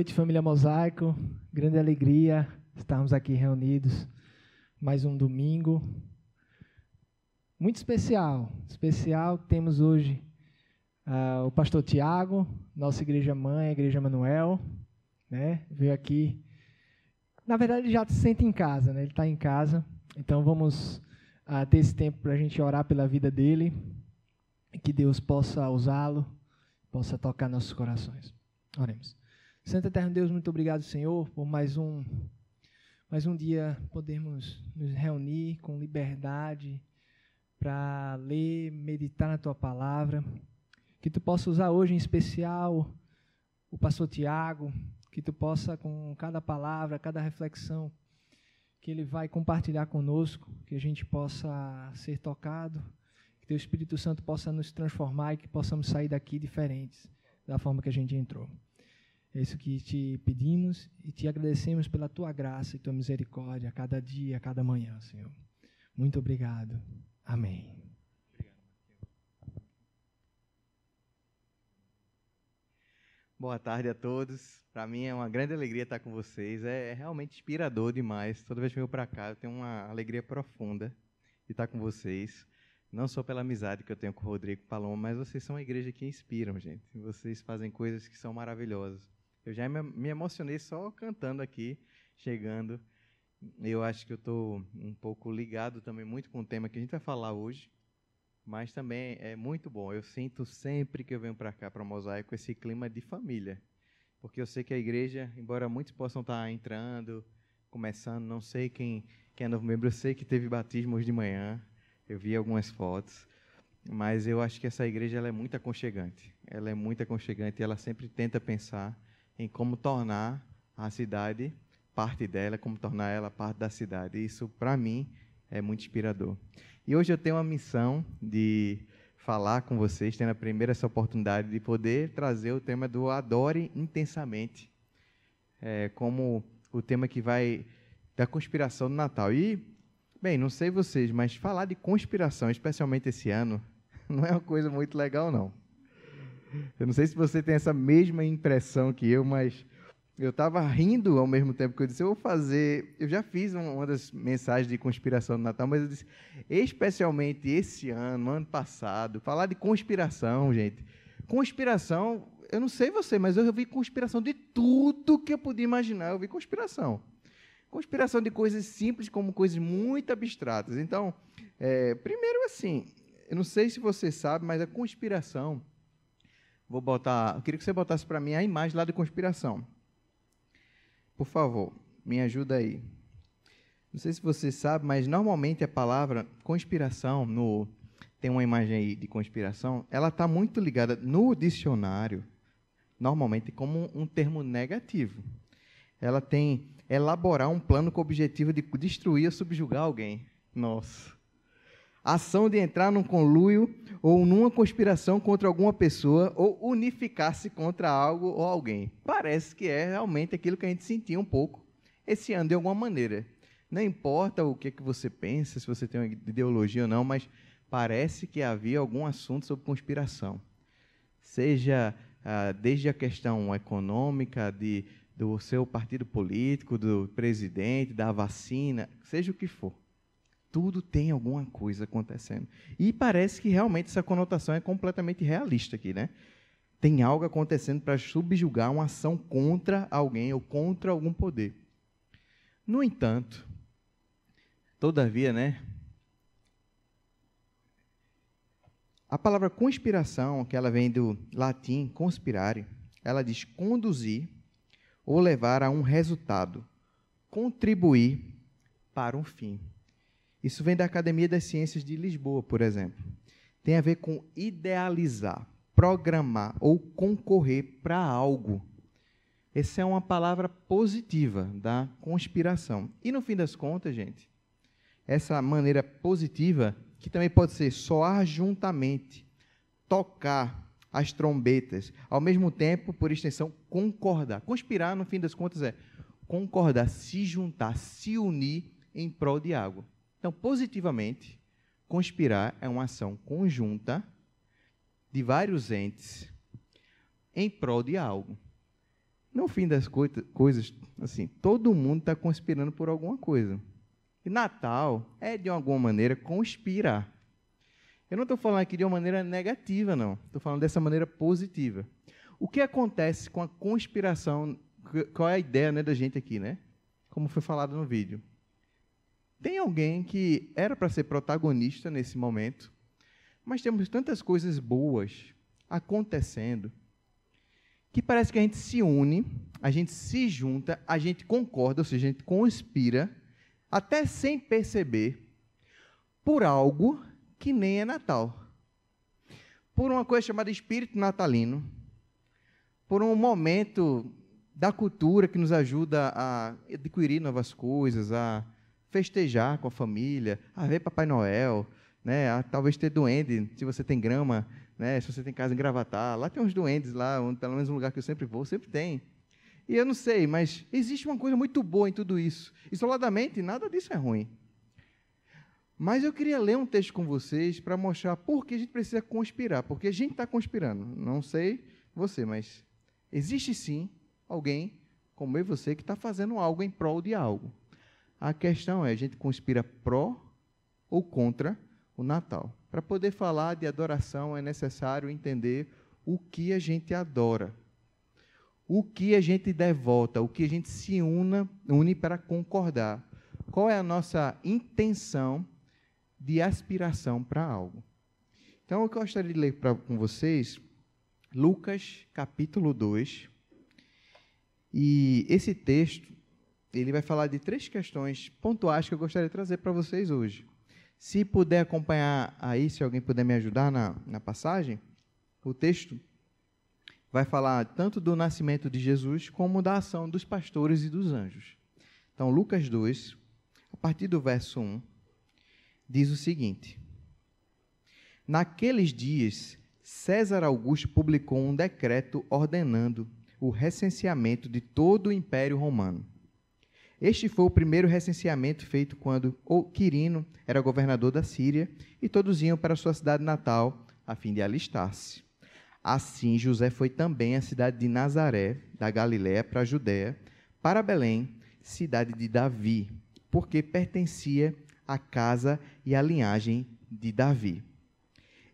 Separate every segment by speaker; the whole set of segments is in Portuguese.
Speaker 1: Noite, família Mosaico. Grande alegria estarmos aqui reunidos mais um domingo. Muito especial. Especial, temos hoje uh, o pastor Tiago, nossa igreja mãe, a igreja Manuel, né? Veio aqui. Na verdade, ele já se sente em casa, né? Ele está em casa. Então, vamos uh, ter esse tempo para a gente orar pela vida dele. Que Deus possa usá-lo, possa tocar nossos corações. Oremos. Santo Eterno Deus, muito obrigado, Senhor, por mais um, mais um dia podermos nos reunir com liberdade para ler, meditar na Tua palavra. Que Tu possa usar hoje em especial o pastor Tiago, que Tu possa, com cada palavra, cada reflexão que ele vai compartilhar conosco, que a gente possa ser tocado, que Teu Espírito Santo possa nos transformar e que possamos sair daqui diferentes da forma que a gente entrou. É isso que te pedimos e te agradecemos pela tua graça e tua misericórdia a cada dia, a cada manhã, Senhor. Muito obrigado. Amém.
Speaker 2: Boa tarde a todos. Para mim é uma grande alegria estar com vocês. É, é realmente inspirador demais. Toda vez que eu venho para cá, eu tenho uma alegria profunda de estar com vocês. Não só pela amizade que eu tenho com o Rodrigo Paloma, mas vocês são uma igreja que inspiram, gente. Vocês fazem coisas que são maravilhosas. Eu já me emocionei só cantando aqui, chegando. Eu acho que eu estou um pouco ligado também muito com o tema que a gente vai falar hoje, mas também é muito bom. Eu sinto sempre que eu venho para cá, para o Mosaico, esse clima de família. Porque eu sei que a igreja, embora muitos possam estar tá entrando, começando, não sei quem, quem é novo membro, eu sei que teve batismo hoje de manhã, eu vi algumas fotos, mas eu acho que essa igreja ela é muito aconchegante. Ela é muito aconchegante ela sempre tenta pensar em como tornar a cidade parte dela, como tornar ela parte da cidade. Isso, para mim, é muito inspirador. E hoje eu tenho a missão de falar com vocês, tendo a primeira essa oportunidade de poder trazer o tema do Adore Intensamente, é, como o tema que vai da conspiração do Natal. E, bem, não sei vocês, mas falar de conspiração, especialmente esse ano, não é uma coisa muito legal, não. Eu não sei se você tem essa mesma impressão que eu, mas eu estava rindo ao mesmo tempo que eu disse, eu vou fazer. Eu já fiz uma das mensagens de conspiração do Natal, mas eu disse, especialmente esse ano, ano passado, falar de conspiração, gente. Conspiração, eu não sei você, mas eu vi conspiração de tudo que eu podia imaginar. Eu vi conspiração. Conspiração de coisas simples como coisas muito abstratas. Então, é, primeiro assim, eu não sei se você sabe, mas a conspiração Vou botar. Eu queria que você botasse para mim a imagem lá de conspiração. Por favor, me ajuda aí. Não sei se você sabe, mas normalmente a palavra conspiração no tem uma imagem aí de conspiração, ela está muito ligada no dicionário, normalmente como um termo negativo. Ela tem elaborar um plano com o objetivo de destruir ou subjugar alguém. Nossa ação de entrar num conluio ou numa conspiração contra alguma pessoa ou unificar-se contra algo ou alguém. Parece que é realmente aquilo que a gente sentia um pouco esse ano de alguma maneira. Não importa o que, que você pensa, se você tem uma ideologia ou não, mas parece que havia algum assunto sobre conspiração. Seja ah, desde a questão econômica, de, do seu partido político, do presidente, da vacina, seja o que for tudo tem alguma coisa acontecendo. E parece que realmente essa conotação é completamente realista aqui, né? Tem algo acontecendo para subjugar uma ação contra alguém ou contra algum poder. No entanto, todavia, né? A palavra conspiração, que ela vem do latim conspirare, ela diz conduzir ou levar a um resultado, contribuir para um fim. Isso vem da Academia das Ciências de Lisboa, por exemplo. Tem a ver com idealizar, programar ou concorrer para algo. Essa é uma palavra positiva da conspiração. E no fim das contas, gente, essa maneira positiva, que também pode ser soar juntamente, tocar as trombetas, ao mesmo tempo, por extensão, concordar. Conspirar, no fim das contas, é concordar, se juntar, se unir em prol de algo. Então, positivamente, conspirar é uma ação conjunta de vários entes em prol de algo. no fim das coisas, assim, todo mundo está conspirando por alguma coisa. E Natal é, de alguma maneira, conspirar. Eu não estou falando aqui de uma maneira negativa, não. Estou falando dessa maneira positiva. O que acontece com a conspiração? Qual é a ideia né, da gente aqui, né? Como foi falado no vídeo. Tem alguém que era para ser protagonista nesse momento, mas temos tantas coisas boas acontecendo que parece que a gente se une, a gente se junta, a gente concorda, ou seja, a gente conspira, até sem perceber, por algo que nem é Natal. Por uma coisa chamada espírito natalino, por um momento da cultura que nos ajuda a adquirir novas coisas, a festejar com a família, a ver Papai Noel, né, a talvez ter duende, se você tem grama, né, se você tem casa em Gravatar, lá tem uns duendes lá, um, pelo menos um lugar que eu sempre vou, sempre tem. E eu não sei, mas existe uma coisa muito boa em tudo isso. Isoladamente, nada disso é ruim. Mas eu queria ler um texto com vocês para mostrar por que a gente precisa conspirar, porque a gente está conspirando. Não sei você, mas existe sim alguém, como eu e você, que está fazendo algo em prol de algo. A questão é: a gente conspira pró ou contra o Natal? Para poder falar de adoração, é necessário entender o que a gente adora, o que a gente devota, o que a gente se una, une para concordar. Qual é a nossa intenção de aspiração para algo? Então, eu gostaria de ler pra, com vocês Lucas capítulo 2. E esse texto ele vai falar de três questões pontuais que eu gostaria de trazer para vocês hoje. Se puder acompanhar aí, se alguém puder me ajudar na, na passagem, o texto vai falar tanto do nascimento de Jesus como da ação dos pastores e dos anjos. Então, Lucas 2, a partir do verso 1, diz o seguinte: Naqueles dias, César Augusto publicou um decreto ordenando o recenseamento de todo o Império Romano. Este foi o primeiro recenseamento feito quando Quirino era governador da Síria e todos iam para sua cidade natal a fim de alistar-se. Assim, José foi também à cidade de Nazaré, da Galiléia, para a Judéia, para Belém, cidade de Davi, porque pertencia à casa e à linhagem de Davi.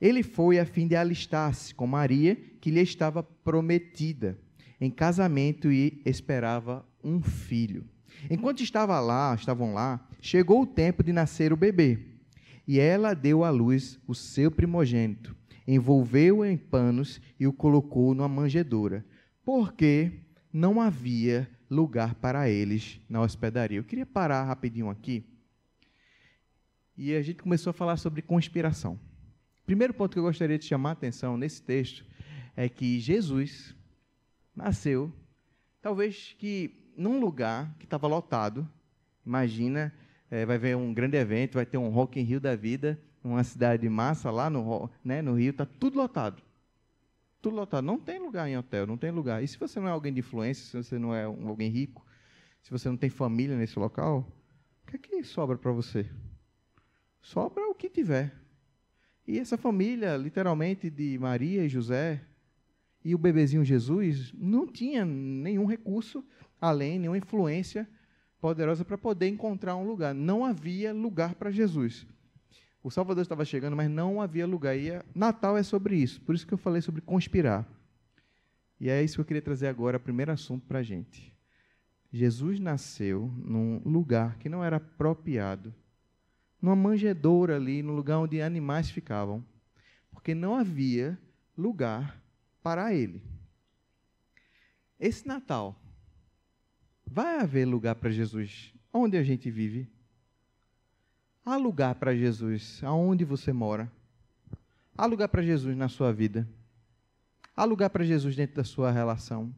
Speaker 2: Ele foi a fim de alistar-se com Maria, que lhe estava prometida em casamento e esperava um filho. Enquanto estava lá, estavam lá, chegou o tempo de nascer o bebê. E ela deu à luz o seu primogênito, envolveu-o em panos e o colocou numa manjedoura, porque não havia lugar para eles na hospedaria. Eu queria parar rapidinho aqui. E a gente começou a falar sobre conspiração. Primeiro ponto que eu gostaria de chamar a atenção nesse texto é que Jesus nasceu, talvez que num lugar que estava lotado. Imagina, é, vai ver um grande evento, vai ter um Rock in Rio da vida, uma cidade massa lá no, né, no Rio, está tudo lotado. Tudo lotado. Não tem lugar em hotel, não tem lugar. E se você não é alguém de influência, se você não é um, alguém rico, se você não tem família nesse local, o que é que sobra para você? Sobra o que tiver. E essa família, literalmente, de Maria e José e o bebezinho Jesus, não tinha nenhum recurso além, nenhuma influência poderosa para poder encontrar um lugar. Não havia lugar para Jesus. O Salvador estava chegando, mas não havia lugar. E Natal é sobre isso. Por isso que eu falei sobre conspirar. E é isso que eu queria trazer agora, o primeiro assunto para a gente. Jesus nasceu num lugar que não era apropriado, numa manjedoura ali, no lugar onde animais ficavam, porque não havia lugar para ele. Esse Natal, Vai haver lugar para Jesus onde a gente vive? Há lugar para Jesus aonde você mora? Há lugar para Jesus na sua vida? Há lugar para Jesus dentro da sua relação?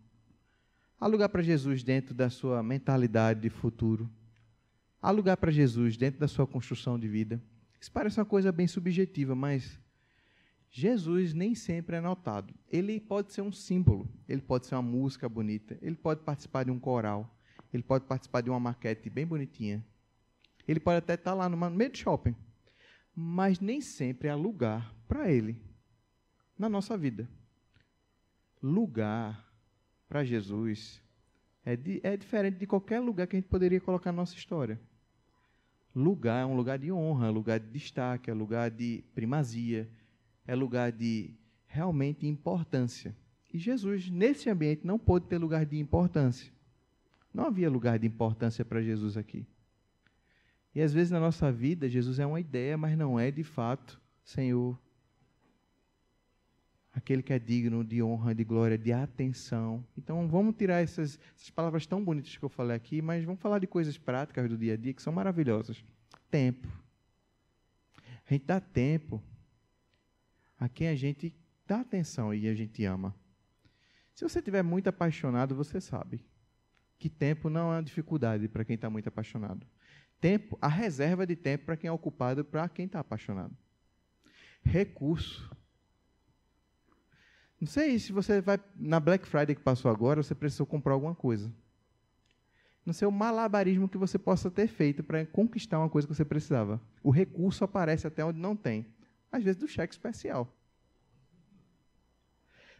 Speaker 2: Há lugar para Jesus dentro da sua mentalidade de futuro? Há lugar para Jesus dentro da sua construção de vida? Isso parece uma coisa bem subjetiva, mas Jesus nem sempre é notado. Ele pode ser um símbolo, ele pode ser uma música bonita, ele pode participar de um coral, ele pode participar de uma maquete bem bonitinha. Ele pode até estar lá no meio do shopping. Mas nem sempre há lugar para ele na nossa vida. Lugar para Jesus É, é diferente de qualquer lugar que a gente poderia colocar na nossa história. Lugar é um lugar de honra, é lugar de destaque, é lugar de primazia, é lugar de realmente importância. E Jesus, nesse ambiente, não pôde ter lugar de importância. Não havia lugar de importância para Jesus aqui. E às vezes na nossa vida, Jesus é uma ideia, mas não é de fato Senhor. Aquele que é digno de honra, de glória, de atenção. Então vamos tirar essas, essas palavras tão bonitas que eu falei aqui, mas vamos falar de coisas práticas do dia a dia que são maravilhosas. Tempo. A gente dá tempo a quem a gente dá atenção e a gente ama. Se você estiver muito apaixonado, você sabe que tempo não é uma dificuldade para quem está muito apaixonado. Tempo, a reserva de tempo para quem é ocupado, para quem está apaixonado. Recurso. Não sei se você vai na Black Friday que passou agora, você precisou comprar alguma coisa. Não sei o malabarismo que você possa ter feito para conquistar uma coisa que você precisava. O recurso aparece até onde não tem. Às vezes do cheque especial.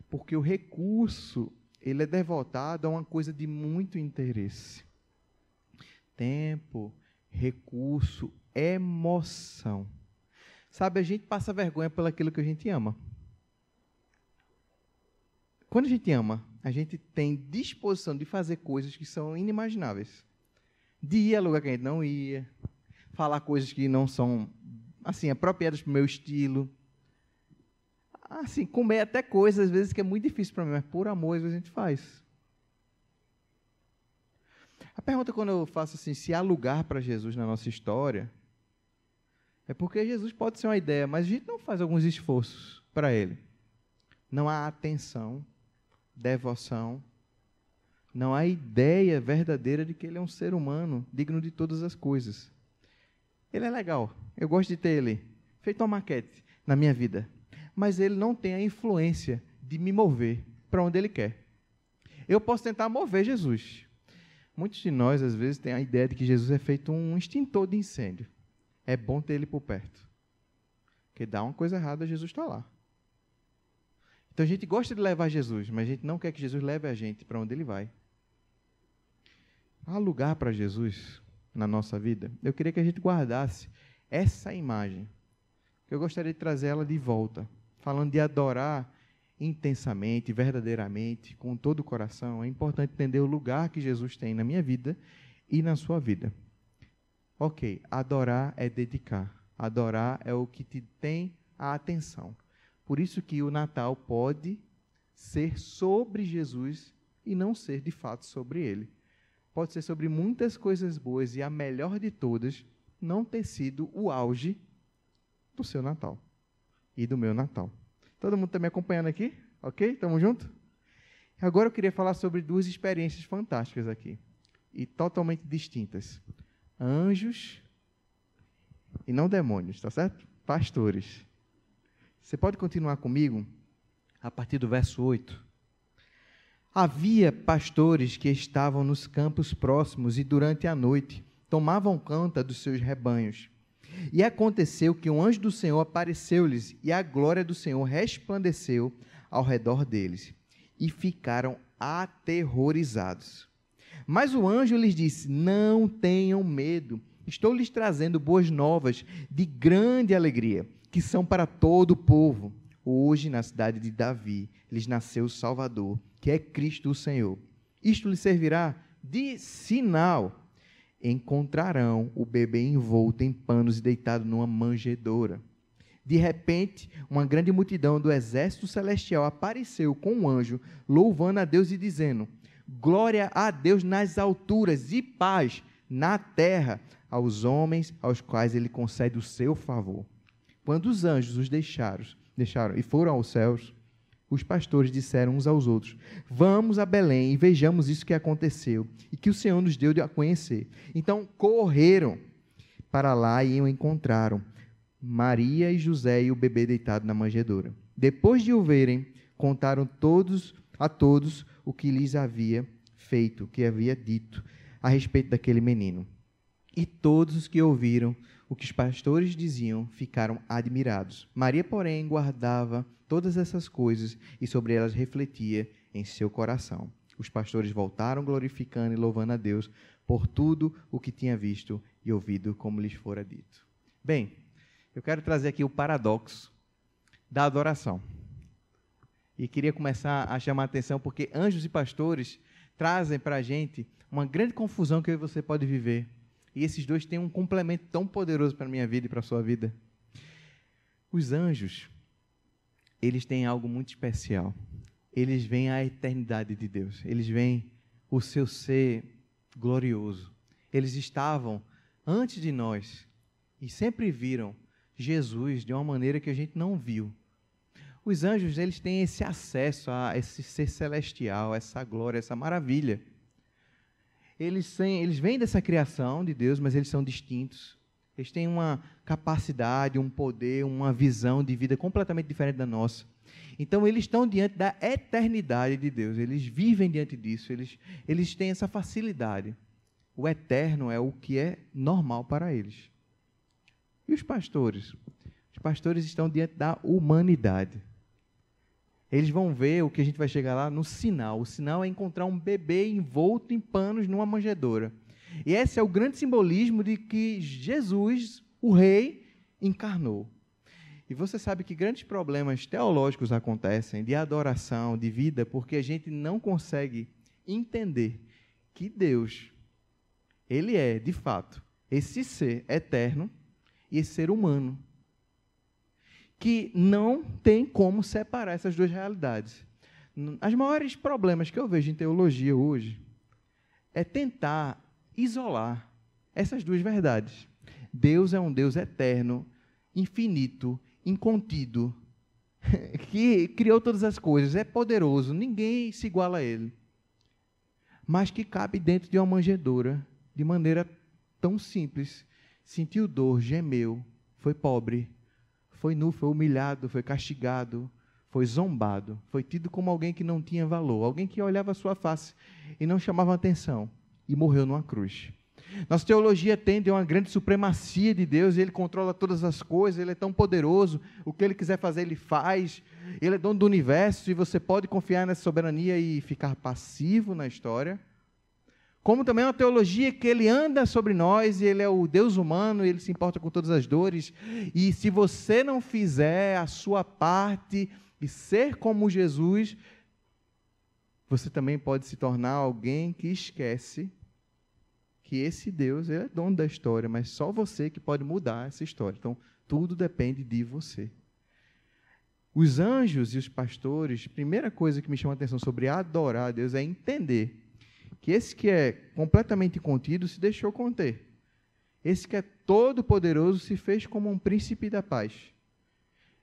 Speaker 2: Porque o recurso, ele é devotado a uma coisa de muito interesse. Tempo, recurso, emoção. Sabe, a gente passa vergonha pelo aquilo que a gente ama. Quando a gente ama, a gente tem disposição de fazer coisas que são inimagináveis. De ir a lugar que a gente não ia, falar coisas que não são assim apropriadas para o meu estilo, assim, comer até coisas, às vezes, que é muito difícil para mim, mas por amor, às vezes a gente faz. A pergunta quando eu faço assim, se há lugar para Jesus na nossa história, é porque Jesus pode ser uma ideia, mas a gente não faz alguns esforços para ele. Não há atenção, devoção, não há ideia verdadeira de que ele é um ser humano digno de todas as coisas. Ele é legal, eu gosto de ter ele feito uma maquete na minha vida mas ele não tem a influência de me mover para onde ele quer. Eu posso tentar mover Jesus. Muitos de nós, às vezes, têm a ideia de que Jesus é feito um extintor de incêndio. É bom ter ele por perto. Porque dá uma coisa errada, Jesus está lá. Então a gente gosta de levar Jesus, mas a gente não quer que Jesus leve a gente para onde ele vai. Há lugar para Jesus na nossa vida? Eu queria que a gente guardasse essa imagem. Eu gostaria de trazer ela de volta falando de adorar intensamente, verdadeiramente, com todo o coração, é importante entender o lugar que Jesus tem na minha vida e na sua vida. Ok, adorar é dedicar. Adorar é o que te tem a atenção. Por isso que o Natal pode ser sobre Jesus e não ser de fato sobre ele. Pode ser sobre muitas coisas boas e a melhor de todas não ter sido o auge do seu Natal e do meu Natal. Todo mundo está me acompanhando aqui? Ok? Estamos juntos? Agora eu queria falar sobre duas experiências fantásticas aqui e totalmente distintas: anjos e não demônios, tá certo? Pastores. Você pode continuar comigo a partir do verso 8. Havia pastores que estavam nos campos próximos e durante a noite tomavam conta dos seus rebanhos. E aconteceu que um anjo do Senhor apareceu-lhes, e a glória do Senhor resplandeceu ao redor deles, e ficaram aterrorizados. Mas o anjo lhes disse: Não tenham medo, estou lhes trazendo boas novas de grande alegria, que são para todo o povo. Hoje, na cidade de Davi, lhes nasceu o Salvador, que é Cristo o Senhor. Isto lhes servirá de sinal encontrarão o bebê envolto em panos e deitado numa manjedoura. De repente, uma grande multidão do exército celestial apareceu com um anjo, louvando a Deus e dizendo: Glória a Deus nas alturas e paz na terra aos homens aos quais ele concede o seu favor. Quando os anjos os deixaram, deixaram e foram aos céus, os pastores disseram uns aos outros: Vamos a Belém e vejamos isso que aconteceu e que o Senhor nos deu a conhecer. Então correram para lá e o encontraram. Maria e José e o bebê deitado na manjedoura. Depois de o verem, contaram todos a todos o que lhes havia feito, o que havia dito a respeito daquele menino. E todos os que ouviram o que os pastores diziam ficaram admirados. Maria, porém, guardava todas essas coisas e sobre elas refletia em seu coração. Os pastores voltaram glorificando e louvando a Deus por tudo o que tinha visto e ouvido, como lhes fora dito. Bem, eu quero trazer aqui o paradoxo da adoração. E queria começar a chamar a atenção porque anjos e pastores trazem para a gente uma grande confusão que você pode viver. E esses dois têm um complemento tão poderoso para a minha vida e para a sua vida. Os anjos, eles têm algo muito especial. Eles veem a eternidade de Deus. Eles veem o seu ser glorioso. Eles estavam antes de nós e sempre viram Jesus de uma maneira que a gente não viu. Os anjos, eles têm esse acesso a esse ser celestial, essa glória, essa maravilha. Eles, têm, eles vêm dessa criação de Deus, mas eles são distintos. Eles têm uma capacidade, um poder, uma visão de vida completamente diferente da nossa. Então, eles estão diante da eternidade de Deus, eles vivem diante disso, eles, eles têm essa facilidade. O eterno é o que é normal para eles. E os pastores? Os pastores estão diante da humanidade. Eles vão ver o que a gente vai chegar lá no sinal. O sinal é encontrar um bebê envolto em panos numa manjedoura. E esse é o grande simbolismo de que Jesus, o rei, encarnou. E você sabe que grandes problemas teológicos acontecem, de adoração, de vida, porque a gente não consegue entender que Deus, Ele é, de fato, esse ser eterno e esse ser humano que não tem como separar essas duas realidades. Os maiores problemas que eu vejo em teologia hoje é tentar isolar essas duas verdades. Deus é um Deus eterno, infinito, incontido, que criou todas as coisas, é poderoso, ninguém se iguala a ele. Mas que cabe dentro de uma manjedoura de maneira tão simples. Sentiu dor, gemeu, foi pobre, foi nu, foi humilhado, foi castigado, foi zombado, foi tido como alguém que não tinha valor, alguém que olhava a sua face e não chamava atenção e morreu numa cruz. Nossa teologia tende a uma grande supremacia de Deus, ele controla todas as coisas, ele é tão poderoso, o que ele quiser fazer, ele faz, ele é dono do universo e você pode confiar nessa soberania e ficar passivo na história como também é uma teologia que ele anda sobre nós e ele é o Deus humano, ele se importa com todas as dores. E se você não fizer a sua parte e ser como Jesus, você também pode se tornar alguém que esquece que esse Deus é dono da história, mas só você que pode mudar essa história. Então, tudo depende de você. Os anjos e os pastores, primeira coisa que me chama a atenção sobre adorar a Deus é entender que esse que é completamente contido se deixou conter. Esse que é todo poderoso se fez como um príncipe da paz.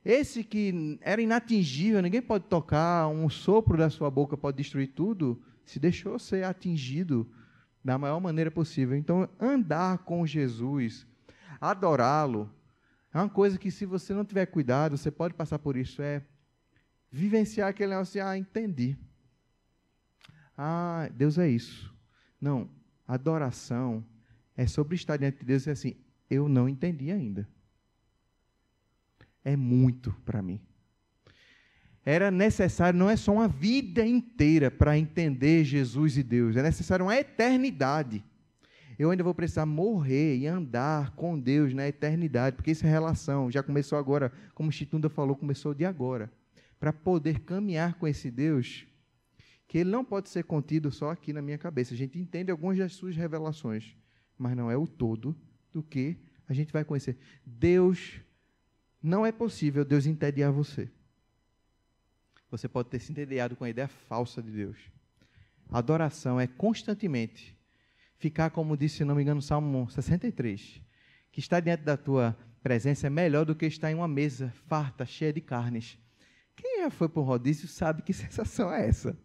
Speaker 2: Esse que era inatingível, ninguém pode tocar, um sopro da sua boca pode destruir tudo, se deixou ser atingido da maior maneira possível. Então, andar com Jesus, adorá-lo, é uma coisa que, se você não tiver cuidado, você pode passar por isso. É vivenciar aquele negócio, ah, entendi. Ah, Deus é isso. Não, adoração é sobre estar diante de Deus e assim, eu não entendi ainda. É muito para mim. Era necessário, não é só uma vida inteira para entender Jesus e Deus, é necessário uma eternidade. Eu ainda vou precisar morrer e andar com Deus na eternidade, porque essa relação já começou agora, como Chitunda falou, começou de agora. Para poder caminhar com esse Deus, que ele não pode ser contido só aqui na minha cabeça. A gente entende algumas das suas revelações, mas não é o todo do que a gente vai conhecer. Deus, não é possível Deus entediar você. Você pode ter se entediado com a ideia falsa de Deus. Adoração é constantemente ficar, como disse, se não me engano, Salmo 63, que estar diante da tua presença é melhor do que estar em uma mesa farta, cheia de carnes. Quem já foi para um rodízio sabe que sensação é essa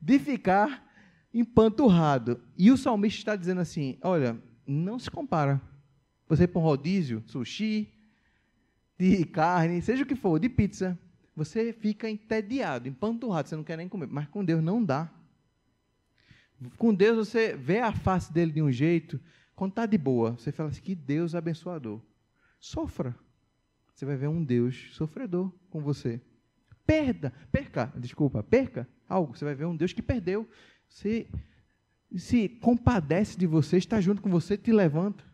Speaker 2: de ficar empanturrado. E o salmista está dizendo assim: olha, não se compara. Você para um rodízio, sushi, de carne, seja o que for, de pizza, você fica entediado, empanturrado, você não quer nem comer. Mas com Deus não dá. Com Deus você vê a face dele de um jeito, quando está de boa, você fala assim: que Deus abençoador. Sofra. Você vai ver um Deus sofredor com você. Perda, perca, desculpa, perca algo. Você vai ver um Deus que perdeu. se, se compadece de você, está junto com você, te levanta.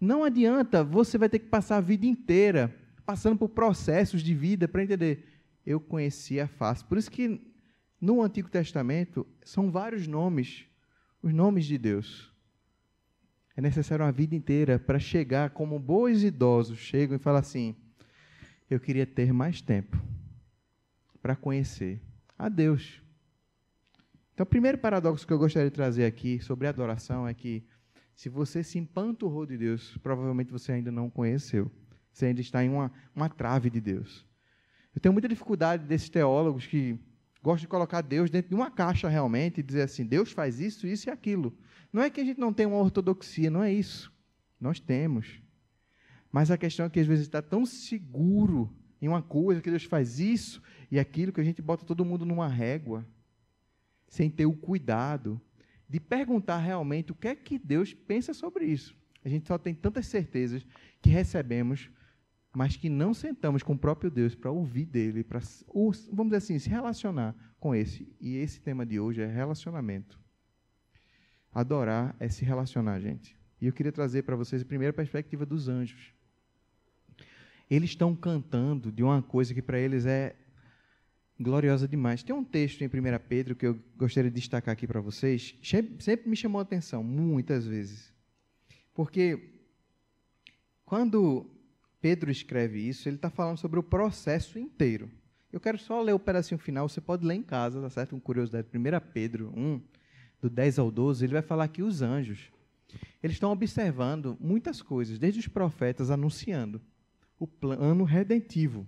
Speaker 2: Não adianta, você vai ter que passar a vida inteira passando por processos de vida para entender. Eu conhecia a face. Por isso que no Antigo Testamento são vários nomes, os nomes de Deus. É necessário uma vida inteira para chegar como bons idosos chegam e falam assim: eu queria ter mais tempo para conhecer a Deus. Então, o primeiro paradoxo que eu gostaria de trazer aqui sobre adoração é que se você se empanturrou de Deus, provavelmente você ainda não conheceu. Você ainda está em uma, uma trave de Deus. Eu tenho muita dificuldade desses teólogos que gostam de colocar Deus dentro de uma caixa realmente e dizer assim: Deus faz isso, isso e aquilo. Não é que a gente não tem uma ortodoxia, não é isso. Nós temos. Mas a questão é que às vezes está tão seguro em uma coisa que Deus faz isso e aquilo que a gente bota todo mundo numa régua, sem ter o cuidado de perguntar realmente o que é que Deus pensa sobre isso. A gente só tem tantas certezas que recebemos, mas que não sentamos com o próprio Deus para ouvir dele, para, vamos dizer assim, se relacionar com esse. E esse tema de hoje é relacionamento. Adorar é se relacionar, gente. E eu queria trazer para vocês a primeira perspectiva dos anjos. Eles estão cantando de uma coisa que para eles é gloriosa demais. Tem um texto em 1 Pedro que eu gostaria de destacar aqui para vocês, sempre me chamou a atenção, muitas vezes. Porque quando Pedro escreve isso, ele está falando sobre o processo inteiro. Eu quero só ler o pedacinho final, você pode ler em casa, tá certo? Com curiosidade. 1 Pedro 1, do 10 ao 12, ele vai falar que os anjos, eles estão observando muitas coisas, desde os profetas anunciando o plano redentivo.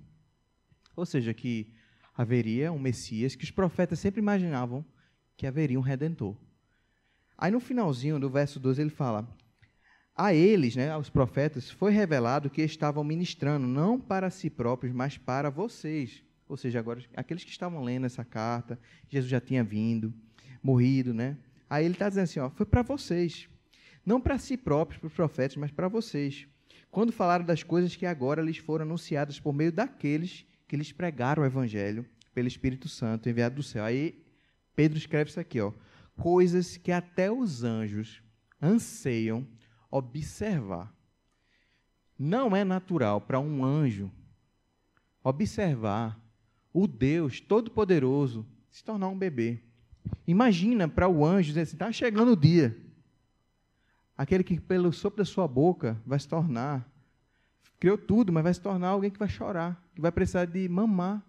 Speaker 2: Ou seja, que haveria um Messias que os profetas sempre imaginavam que haveria um redentor. Aí no finalzinho do verso 12 ele fala: A eles, né, aos profetas, foi revelado que estavam ministrando não para si próprios, mas para vocês. Ou seja, agora aqueles que estavam lendo essa carta, Jesus já tinha vindo, morrido, né? Aí ele está dizendo assim, ó, foi para vocês, não para si próprios, para os profetas, mas para vocês. Quando falaram das coisas que agora lhes foram anunciadas por meio daqueles que lhes pregaram o evangelho pelo Espírito Santo enviado do céu. Aí Pedro escreve isso aqui, ó, coisas que até os anjos anseiam observar. Não é natural para um anjo observar o Deus Todo-Poderoso se tornar um bebê. Imagina para o anjo dizer assim: está chegando o dia. Aquele que, pelo sopro da sua boca, vai se tornar criou tudo, mas vai se tornar alguém que vai chorar, que vai precisar de mamar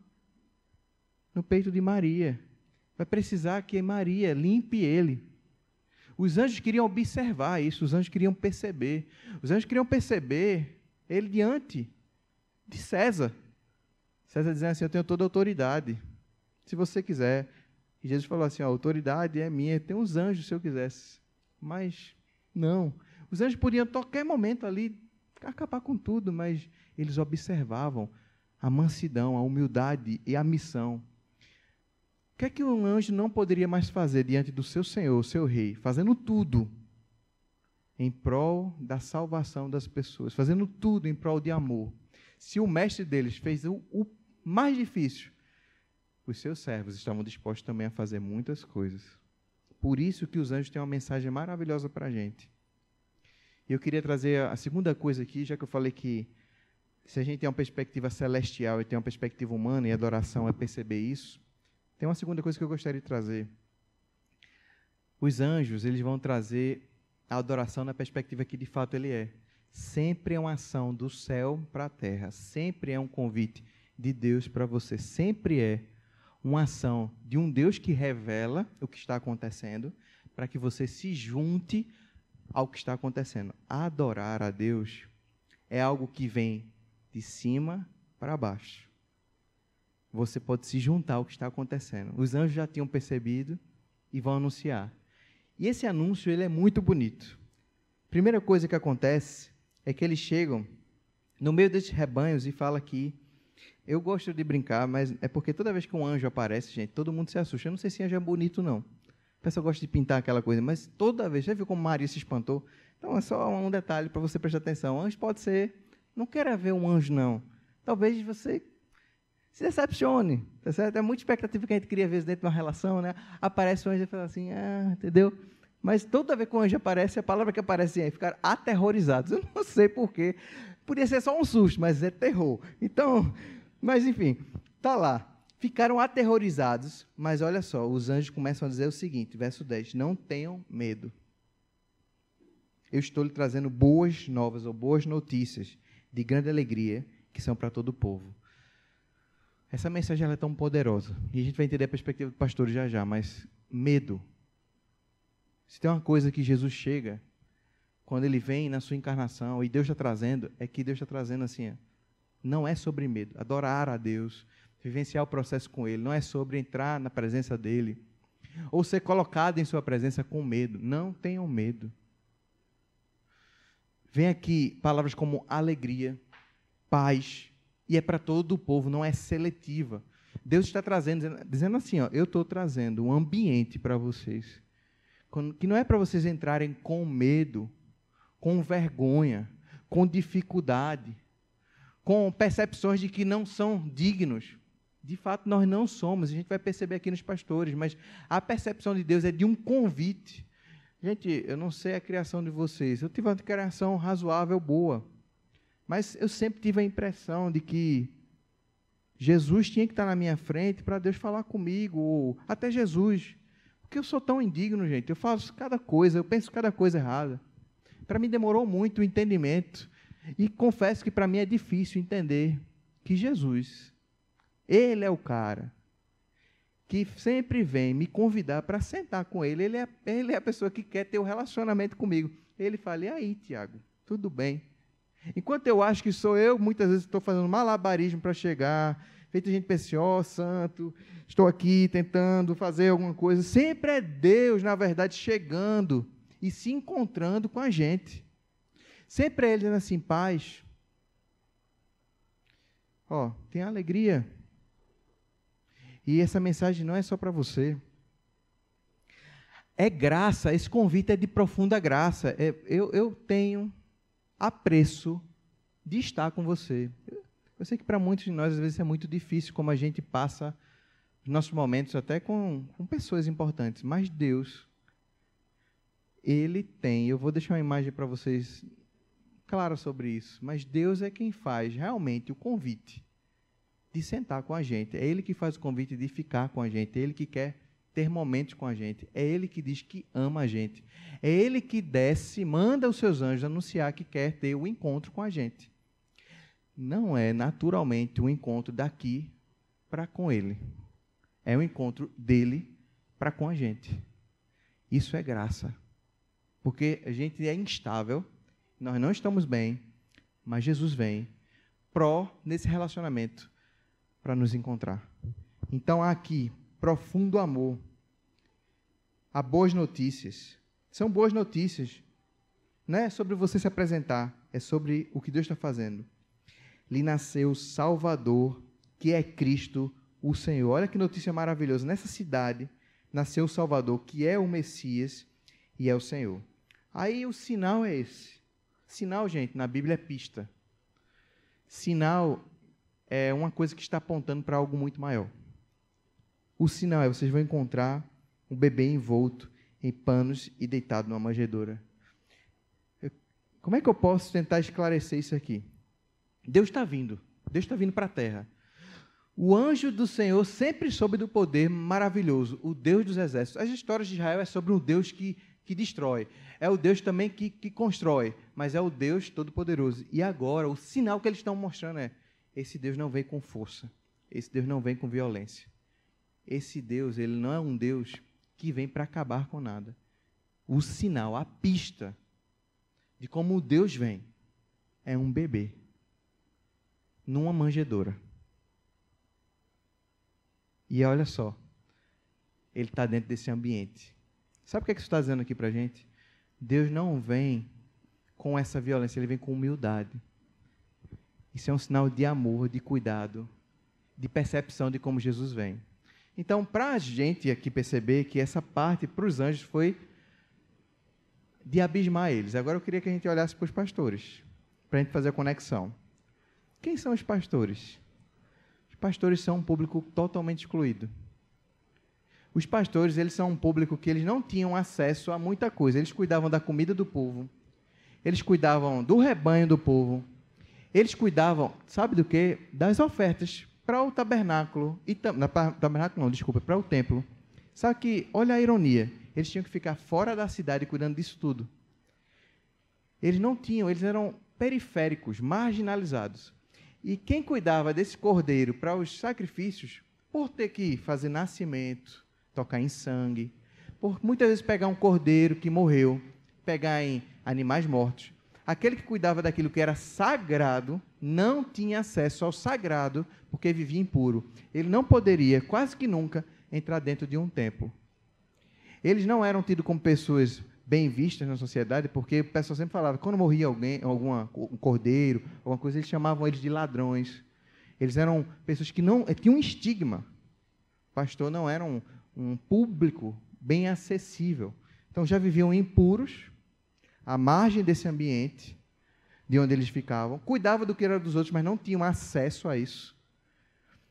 Speaker 2: no peito de Maria. Vai precisar que Maria limpe ele. Os anjos queriam observar isso, os anjos queriam perceber. Os anjos queriam perceber ele diante de César. César dizendo assim: Eu tenho toda a autoridade. Se você quiser. E Jesus falou assim: A autoridade é minha, tem uns anjos se eu quisesse. Mas não. Os anjos podiam, a qualquer momento ali, acabar com tudo, mas eles observavam a mansidão, a humildade e a missão. O que é que um anjo não poderia mais fazer diante do seu Senhor, seu Rei, fazendo tudo em prol da salvação das pessoas, fazendo tudo em prol de amor? Se o mestre deles fez o, o mais difícil, os seus servos estavam dispostos também a fazer muitas coisas. Por isso que os anjos têm uma mensagem maravilhosa para a gente. E eu queria trazer a segunda coisa aqui, já que eu falei que se a gente tem uma perspectiva celestial e tem uma perspectiva humana, e adoração é perceber isso, tem uma segunda coisa que eu gostaria de trazer. Os anjos, eles vão trazer a adoração na perspectiva que de fato ele é. Sempre é uma ação do céu para a terra, sempre é um convite de Deus para você, sempre é uma ação de um Deus que revela o que está acontecendo, para que você se junte ao que está acontecendo. Adorar a Deus é algo que vem de cima para baixo. Você pode se juntar ao que está acontecendo. Os anjos já tinham percebido e vão anunciar. E esse anúncio ele é muito bonito. Primeira coisa que acontece é que eles chegam no meio desses rebanhos e fala que eu gosto de brincar, mas é porque toda vez que um anjo aparece, gente, todo mundo se assusta. Eu não sei se anjo é bonito não. A pessoa gosta de pintar aquela coisa, mas toda vez, já viu como Maria se espantou? Então é só um detalhe para você prestar atenção. Anjo pode ser, não queira ver um anjo, não. Talvez você se decepcione, tá certo? É muita expectativa que a gente cria, às vezes, dentro de uma relação, né? Aparece um anjo e fala assim, ah, entendeu? Mas toda vez que o anjo aparece, a palavra que aparece é ficar aterrorizados. Eu não sei porquê. Podia ser só um susto, mas é terror. Então, mas enfim, tá lá. Ficaram aterrorizados, mas olha só, os anjos começam a dizer o seguinte, verso 10: Não tenham medo. Eu estou lhe trazendo boas novas ou boas notícias de grande alegria que são para todo o povo. Essa mensagem é tão poderosa. E a gente vai entender a perspectiva do pastor já já, mas medo. Se tem uma coisa que Jesus chega, quando ele vem na sua encarnação, e Deus está trazendo, é que Deus está trazendo assim, não é sobre medo. Adorar a Deus, vivenciar o processo com Ele, não é sobre entrar na presença dEle, ou ser colocado em Sua presença com medo. Não tenham medo. Vem aqui palavras como alegria, paz, e é para todo o povo, não é seletiva. Deus está trazendo, dizendo assim: ó, eu estou trazendo um ambiente para vocês, que não é para vocês entrarem com medo, com vergonha, com dificuldade, com percepções de que não são dignos. De fato, nós não somos, a gente vai perceber aqui nos pastores, mas a percepção de Deus é de um convite. Gente, eu não sei a criação de vocês, eu tive uma criação razoável, boa. Mas eu sempre tive a impressão de que Jesus tinha que estar na minha frente para Deus falar comigo, ou até Jesus. Porque eu sou tão indigno, gente. Eu faço cada coisa, eu penso cada coisa errada. Para mim demorou muito o entendimento. E confesso que para mim é difícil entender que Jesus, Ele é o cara que sempre vem me convidar para sentar com Ele. Ele é, ele é a pessoa que quer ter um relacionamento comigo. Ele fala: e aí, Tiago, tudo bem? Enquanto eu acho que sou eu, muitas vezes estou fazendo malabarismo para chegar, feito gente pensa, ó santo, estou aqui tentando fazer alguma coisa. Sempre é Deus, na verdade, chegando e se encontrando com a gente. Sempre é Ele dizendo assim, paz. Ó, tem alegria. E essa mensagem não é só para você. É graça, esse convite é de profunda graça. É, eu, eu tenho apreço de estar com você. Eu sei que para muitos de nós, às vezes, é muito difícil como a gente passa os nossos momentos até com, com pessoas importantes, mas Deus, Ele tem, eu vou deixar uma imagem para vocês clara sobre isso, mas Deus é quem faz realmente o convite de sentar com a gente. É Ele que faz o convite de ficar com a gente. É Ele que quer ter momentos com a gente. É Ele que diz que ama a gente. É Ele que desce, manda os seus anjos anunciar que quer ter o um encontro com a gente. Não é naturalmente um encontro daqui para com Ele. É um encontro dele para com a gente. Isso é graça. Porque a gente é instável, nós não estamos bem, mas Jesus vem pró nesse relacionamento para nos encontrar. Então há aqui profundo amor. Há boas notícias. São boas notícias. Não é sobre você se apresentar, é sobre o que Deus está fazendo. Lhe nasceu Salvador, que é Cristo, o Senhor. Olha que notícia maravilhosa. Nessa cidade nasceu o Salvador, que é o Messias e é o Senhor. Aí o sinal é esse. Sinal, gente, na Bíblia é pista. Sinal é uma coisa que está apontando para algo muito maior. O sinal é vocês vão encontrar um bebê envolto em panos e deitado numa manjedoura. Como é que eu posso tentar esclarecer isso aqui? Deus está vindo. Deus está vindo para a terra. O anjo do Senhor sempre soube do poder maravilhoso, o Deus dos exércitos. As histórias de Israel é sobre um Deus que, que destrói. É o Deus também que, que constrói, mas é o Deus todo-poderoso. E agora, o sinal que eles estão mostrando é: esse Deus não vem com força, esse Deus não vem com violência esse Deus, ele não é um Deus que vem para acabar com nada. O sinal, a pista de como Deus vem é um bebê numa manjedoura. E olha só, ele está dentro desse ambiente. Sabe o que, é que isso está dizendo aqui para gente? Deus não vem com essa violência, ele vem com humildade. Isso é um sinal de amor, de cuidado, de percepção de como Jesus vem. Então, para a gente aqui perceber que essa parte para os anjos foi de abismar eles. Agora eu queria que a gente olhasse para os pastores, para a gente fazer a conexão. Quem são os pastores? Os pastores são um público totalmente excluído. Os pastores, eles são um público que eles não tinham acesso a muita coisa. Eles cuidavam da comida do povo. Eles cuidavam do rebanho do povo. Eles cuidavam, sabe do que? Das ofertas para o tabernáculo. E não, tabernáculo não, desculpa, para o templo. Só que, olha a ironia. Eles tinham que ficar fora da cidade cuidando disso tudo. Eles não tinham, eles eram periféricos, marginalizados. E quem cuidava desse cordeiro para os sacrifícios, por ter que fazer nascimento, tocar em sangue, por muitas vezes pegar um cordeiro que morreu, pegar em animais mortos, aquele que cuidava daquilo que era sagrado não tinha acesso ao sagrado porque vivia impuro. Ele não poderia, quase que nunca, entrar dentro de um templo. Eles não eram tidos como pessoas bem vistas na sociedade, porque o pessoal sempre falava, quando morria alguém, alguma, um cordeiro, alguma coisa, eles chamavam eles de ladrões. Eles eram pessoas que não tinham um estigma. pastor não era um, um público bem acessível. Então já viviam impuros, à margem desse ambiente, de onde eles ficavam, cuidavam do que era dos outros, mas não tinham acesso a isso.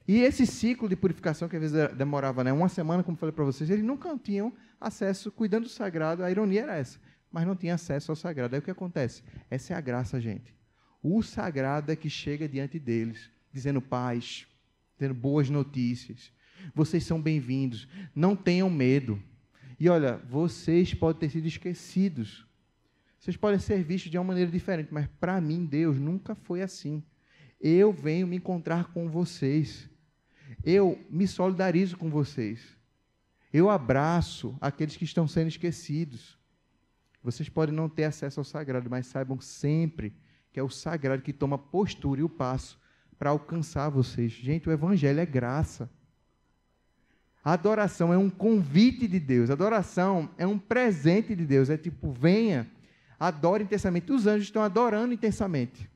Speaker 2: E esse ciclo de purificação, que às vezes demorava né, uma semana, como falei para vocês, eles nunca tinham acesso, cuidando do sagrado, a ironia era essa, mas não tinha acesso ao sagrado. Aí o que acontece? Essa é a graça, gente. O sagrado é que chega diante deles, dizendo paz, dizendo boas notícias. Vocês são bem-vindos, não tenham medo. E olha, vocês podem ter sido esquecidos. Vocês podem ser vistos de uma maneira diferente, mas para mim, Deus nunca foi assim. Eu venho me encontrar com vocês. Eu me solidarizo com vocês. Eu abraço aqueles que estão sendo esquecidos. Vocês podem não ter acesso ao sagrado, mas saibam sempre que é o sagrado que toma postura e o passo para alcançar vocês. Gente, o evangelho é graça. A adoração é um convite de Deus. A adoração é um presente de Deus. É tipo, venha, adore intensamente. Os anjos estão adorando intensamente.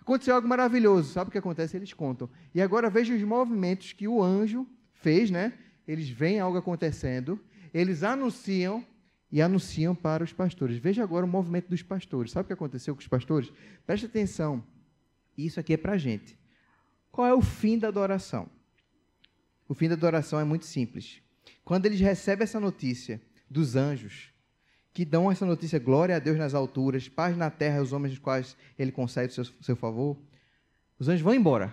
Speaker 2: Aconteceu algo maravilhoso. Sabe o que acontece? Eles contam. E agora veja os movimentos que o anjo fez, né? eles veem algo acontecendo, eles anunciam e anunciam para os pastores. Veja agora o movimento dos pastores. Sabe o que aconteceu com os pastores? Preste atenção. Isso aqui é para a gente. Qual é o fim da adoração? O fim da adoração é muito simples. Quando eles recebem essa notícia dos anjos, que dão essa notícia, glória a Deus nas alturas, paz na terra aos homens dos quais ele concede seu, seu favor, os anjos vão embora.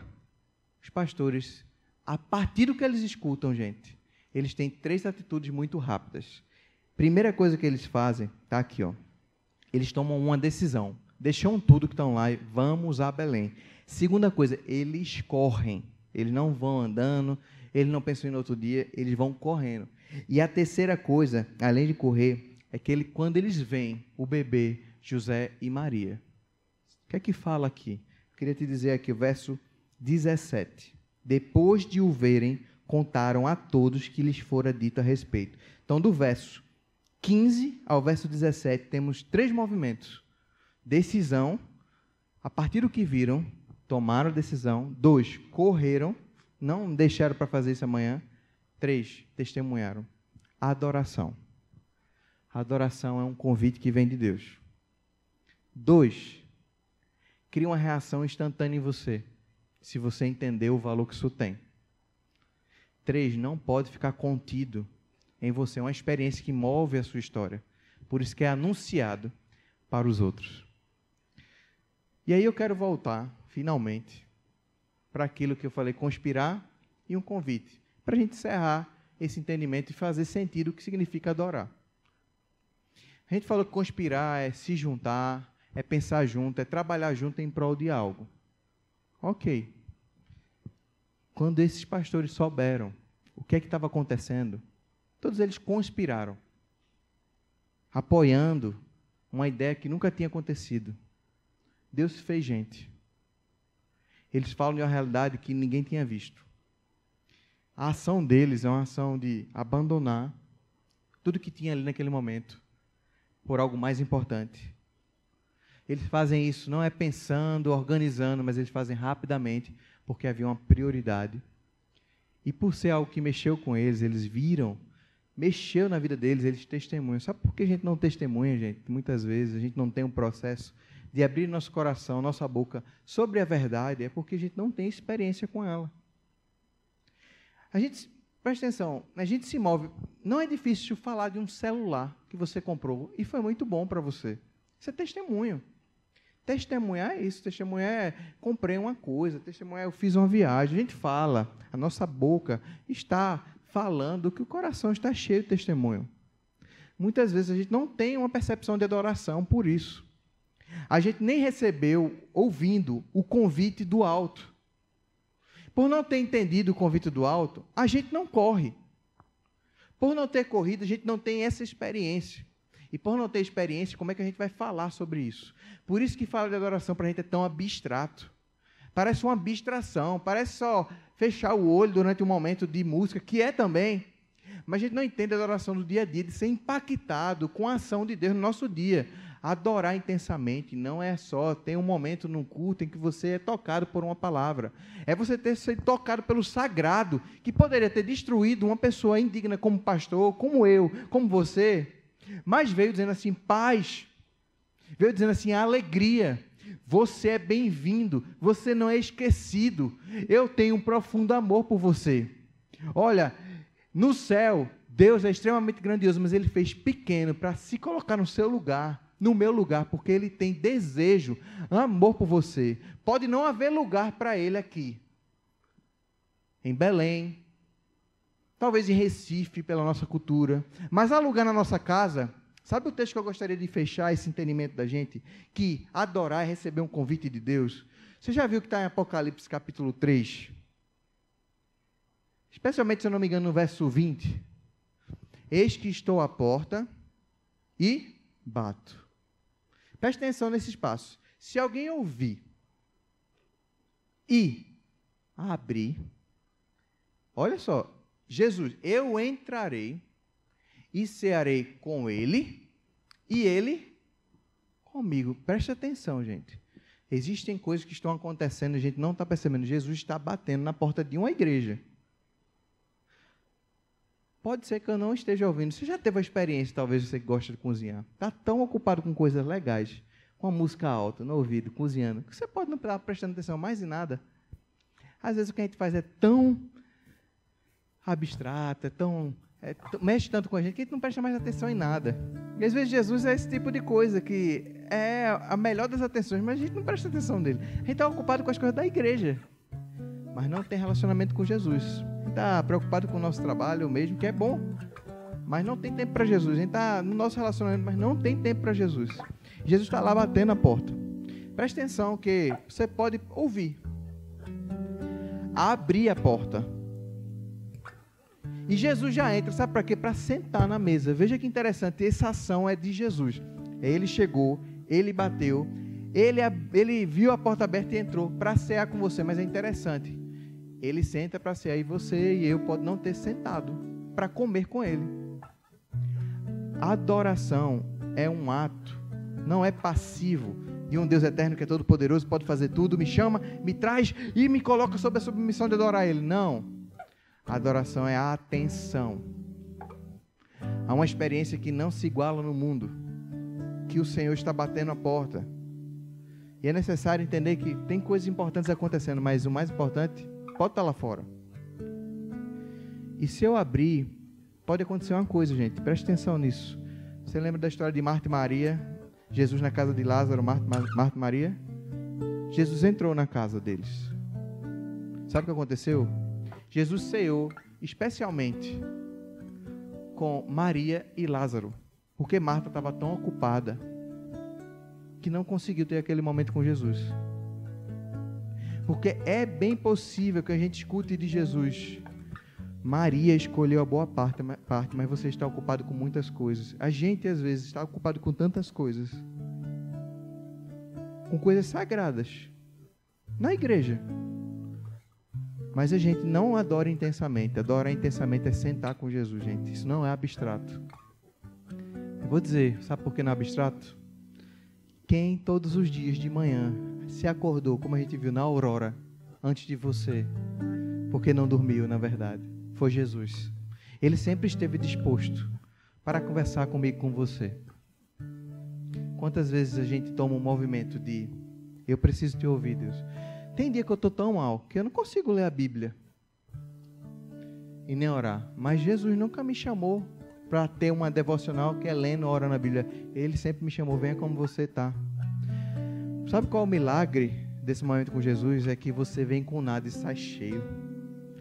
Speaker 2: Os pastores, a partir do que eles escutam, gente, eles têm três atitudes muito rápidas. Primeira coisa que eles fazem, tá aqui, ó. Eles tomam uma decisão. Deixam tudo que estão lá e vamos a Belém. Segunda coisa, eles correm. Eles não vão andando, eles não pensam em outro dia, eles vão correndo. E a terceira coisa, além de correr, é que ele, quando eles veem o bebê José e Maria. O que é que fala aqui? Eu queria te dizer aqui o verso 17. Depois de o verem, contaram a todos que lhes fora dito a respeito. Então, do verso 15 ao verso 17, temos três movimentos: decisão, a partir do que viram, tomaram decisão. Dois, correram, não deixaram para fazer isso amanhã. Três, testemunharam. adoração. Adoração é um convite que vem de Deus. Dois, cria uma reação instantânea em você, se você entender o valor que isso tem. Três, não pode ficar contido em você. É uma experiência que move a sua história. Por isso que é anunciado para os outros. E aí eu quero voltar, finalmente, para aquilo que eu falei, conspirar e um convite. Para a gente encerrar esse entendimento e fazer sentido o que significa adorar. A gente falou que conspirar é se juntar, é pensar junto, é trabalhar junto em prol de algo. Ok. Quando esses pastores souberam o que é que estava acontecendo, todos eles conspiraram, apoiando uma ideia que nunca tinha acontecido. Deus fez gente. Eles falam de uma realidade que ninguém tinha visto. A ação deles é uma ação de abandonar tudo que tinha ali naquele momento por algo mais importante. Eles fazem isso não é pensando, organizando, mas eles fazem rapidamente, porque havia uma prioridade. E por ser algo que mexeu com eles, eles viram, mexeu na vida deles, eles testemunham. Sabe por que a gente não testemunha, gente? Muitas vezes a gente não tem um processo de abrir nosso coração, nossa boca sobre a verdade, é porque a gente não tem experiência com ela. A gente, presta atenção, a gente se move. Não é difícil falar de um celular que você comprou e foi muito bom para você. Isso é testemunho. Testemunhar é isso, testemunhar é comprei uma coisa, testemunhar é eu fiz uma viagem. A gente fala, a nossa boca está falando que o coração está cheio de testemunho. Muitas vezes a gente não tem uma percepção de adoração por isso. A gente nem recebeu, ouvindo, o convite do alto. Por não ter entendido o convite do alto, a gente não corre. Por não ter corrido, a gente não tem essa experiência. E por não ter experiência, como é que a gente vai falar sobre isso? Por isso que falar de adoração para a gente é tão abstrato. Parece uma abstração, parece só fechar o olho durante um momento de música, que é também. Mas a gente não entende a adoração do dia a dia, de ser impactado com a ação de Deus no nosso dia. Adorar intensamente não é só ter um momento num culto em que você é tocado por uma palavra. É você ter sido tocado pelo sagrado, que poderia ter destruído uma pessoa indigna como pastor, como eu, como você. Mas veio dizendo assim: paz. Veio dizendo assim: alegria. Você é bem-vindo, você não é esquecido. Eu tenho um profundo amor por você. Olha, no céu, Deus é extremamente grandioso, mas ele fez pequeno para se colocar no seu lugar no meu lugar, porque Ele tem desejo, amor por você. Pode não haver lugar para Ele aqui, em Belém, talvez em Recife, pela nossa cultura, mas há lugar na nossa casa. Sabe o texto que eu gostaria de fechar esse entendimento da gente? Que adorar é receber um convite de Deus. Você já viu que está em Apocalipse capítulo 3? Especialmente, se eu não me engano, no verso 20. Eis que estou à porta e bato. Preste atenção nesse espaço. Se alguém ouvir e abrir, olha só, Jesus, eu entrarei e cearei com ele e ele comigo. Preste atenção, gente. Existem coisas que estão acontecendo e a gente não está percebendo. Jesus está batendo na porta de uma igreja. Pode ser que eu não esteja ouvindo. Você já teve a experiência, talvez você gosta de cozinhar. Está tão ocupado com coisas legais, com a música alta no ouvido, cozinhando, que você pode não estar prestando atenção mais em nada. Às vezes o que a gente faz é tão abstrato, é tão. É, mexe tanto com a gente que a gente não presta mais atenção em nada. E às vezes Jesus é esse tipo de coisa que é a melhor das atenções, mas a gente não presta atenção nele. A gente está ocupado com as coisas da igreja, mas não tem relacionamento com Jesus está preocupado com o nosso trabalho mesmo, que é bom, mas não tem tempo para Jesus. A gente está no nosso relacionamento, mas não tem tempo para Jesus. Jesus está lá batendo a porta. Preste atenção que você pode ouvir. Abrir a porta. E Jesus já entra, sabe para quê? Para sentar na mesa. Veja que interessante, essa ação é de Jesus. Ele chegou, ele bateu, ele, ele viu a porta aberta e entrou para cear com você. Mas é interessante ele senta para ser aí você e eu pode não ter sentado para comer com ele. Adoração é um ato, não é passivo de um Deus eterno que é todo poderoso, pode fazer tudo, me chama, me traz e me coloca sob a submissão de adorar ele. Não. adoração é a atenção. Há uma experiência que não se iguala no mundo, que o Senhor está batendo a porta. E é necessário entender que tem coisas importantes acontecendo, mas o mais importante pode estar lá fora. E se eu abrir, pode acontecer uma coisa, gente, preste atenção nisso. Você lembra da história de Marta e Maria? Jesus na casa de Lázaro, Marta, Marta e Maria? Jesus entrou na casa deles. Sabe o que aconteceu? Jesus ceou especialmente com Maria e Lázaro, porque Marta estava tão ocupada que não conseguiu ter aquele momento com Jesus. Porque é bem possível que a gente escute de Jesus. Maria escolheu a boa parte, parte, mas você está ocupado com muitas coisas. A gente, às vezes, está ocupado com tantas coisas. Com coisas sagradas. Na igreja. Mas a gente não adora intensamente. Adorar intensamente é sentar com Jesus, gente. Isso não é abstrato. Eu vou dizer, sabe por que não é abstrato? Quem todos os dias de manhã se acordou, como a gente viu na aurora, antes de você, porque não dormiu, na verdade, foi Jesus. Ele sempre esteve disposto para conversar comigo, com você. Quantas vezes a gente toma um movimento de eu preciso te ouvir, Deus. Tem dia que eu estou tão mal que eu não consigo ler a Bíblia e nem orar. Mas Jesus nunca me chamou para ter uma devocional que é lendo, orando a Bíblia. Ele sempre me chamou, venha como você está. Sabe qual é o milagre desse momento com Jesus? É que você vem com nada e sai cheio.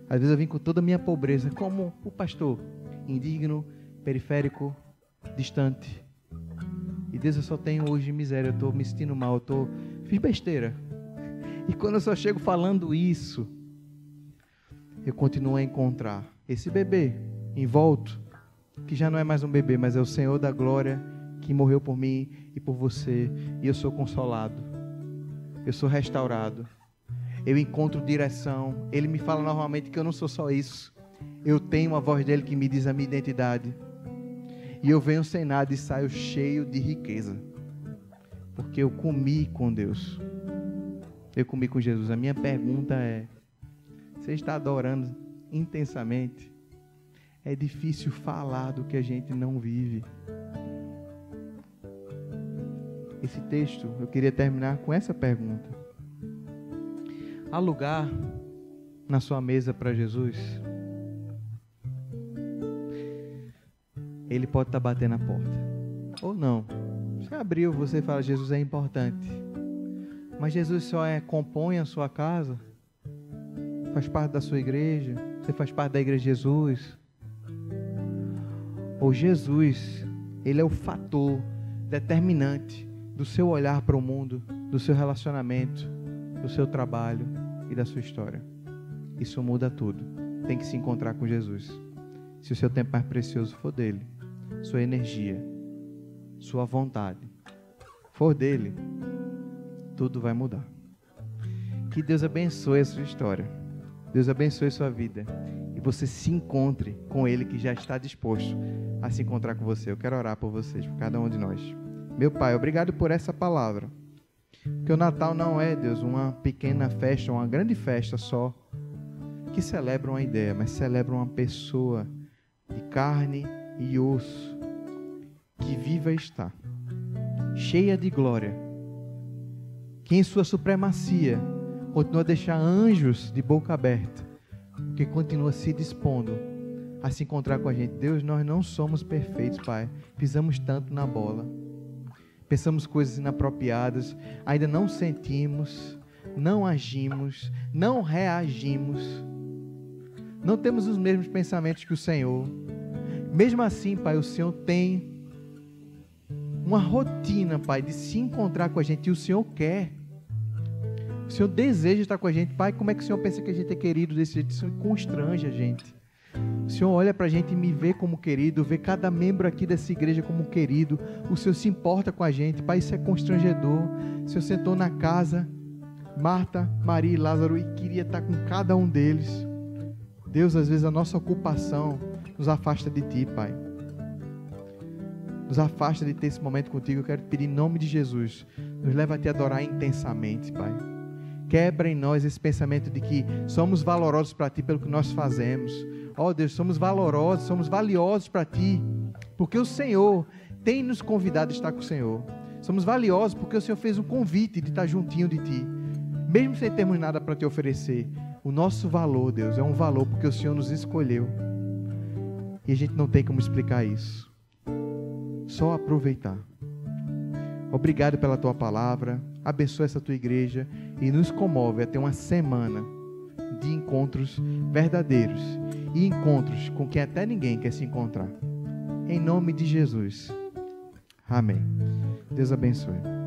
Speaker 2: Às vezes eu vim com toda a minha pobreza, como o pastor, indigno, periférico, distante. E Deus, eu só tenho hoje miséria, eu estou me sentindo mal, eu tô, fiz besteira. E quando eu só chego falando isso, eu continuo a encontrar esse bebê envolto, que já não é mais um bebê, mas é o Senhor da glória que morreu por mim e por você, e eu sou consolado, eu sou restaurado, eu encontro direção. Ele me fala normalmente que eu não sou só isso, eu tenho a voz dele que me diz a minha identidade. E eu venho sem nada e saio cheio de riqueza. Porque eu comi com Deus. Eu comi com Jesus. A minha pergunta é: você está adorando intensamente? É difícil falar do que a gente não vive. Esse texto, eu queria terminar com essa pergunta. Há lugar na sua mesa para Jesus? Ele pode estar tá batendo a porta. Ou não. Você abriu, você fala, Jesus é importante. Mas Jesus só é, compõe a sua casa, faz parte da sua igreja, você faz parte da igreja de Jesus. Ou Jesus, ele é o fator determinante do seu olhar para o mundo, do seu relacionamento, do seu trabalho e da sua história. Isso muda tudo. Tem que se encontrar com Jesus. Se o seu tempo mais precioso for dele sua energia, sua vontade for dele, tudo vai mudar. Que Deus abençoe a sua história. Deus abençoe a sua vida. E você se encontre com Ele que já está disposto a se encontrar com você. Eu quero orar por vocês, por cada um de nós. Meu Pai, obrigado por essa palavra. Porque o Natal não é, Deus, uma pequena festa, uma grande festa só, que celebra uma ideia, mas celebra uma pessoa de carne e osso, que viva está, cheia de glória, que em sua supremacia continua a deixar anjos de boca aberta, que continua se dispondo a se encontrar com a gente. Deus, nós não somos perfeitos, Pai. Pisamos tanto na bola. Pensamos coisas inapropriadas, ainda não sentimos, não agimos, não reagimos. Não temos os mesmos pensamentos que o Senhor. Mesmo assim, Pai, o Senhor tem uma rotina, Pai, de se encontrar com a gente e o Senhor quer. O Senhor deseja estar com a gente. Pai, como é que o Senhor pensa que a gente é querido desse jeito? O Senhor constrange a gente. O Senhor olha para a gente e me vê como querido, vê cada membro aqui dessa igreja como querido. O Senhor se importa com a gente. Pai, isso é constrangedor. O Senhor sentou na casa, Marta, Maria e Lázaro, e queria estar com cada um deles. Deus, às vezes a nossa ocupação nos afasta de Ti, Pai. Nos afasta de ter esse momento contigo. Eu quero te pedir em nome de Jesus. Nos leva a te adorar intensamente, Pai. Quebra em nós esse pensamento de que somos valorosos para Ti pelo que nós fazemos. Ó oh, Deus, somos valorosos, somos valiosos para Ti. Porque o Senhor tem nos convidado a estar com o Senhor. Somos valiosos porque o Senhor fez um convite de estar juntinho de Ti. Mesmo sem termos nada para te oferecer. O nosso valor, Deus, é um valor porque o Senhor nos escolheu. E a gente não tem como explicar isso. Só aproveitar. Obrigado pela tua palavra. Abençoa essa tua igreja e nos comove até uma semana de encontros verdadeiros e encontros com quem até ninguém quer se encontrar. Em nome de Jesus. Amém. Deus abençoe.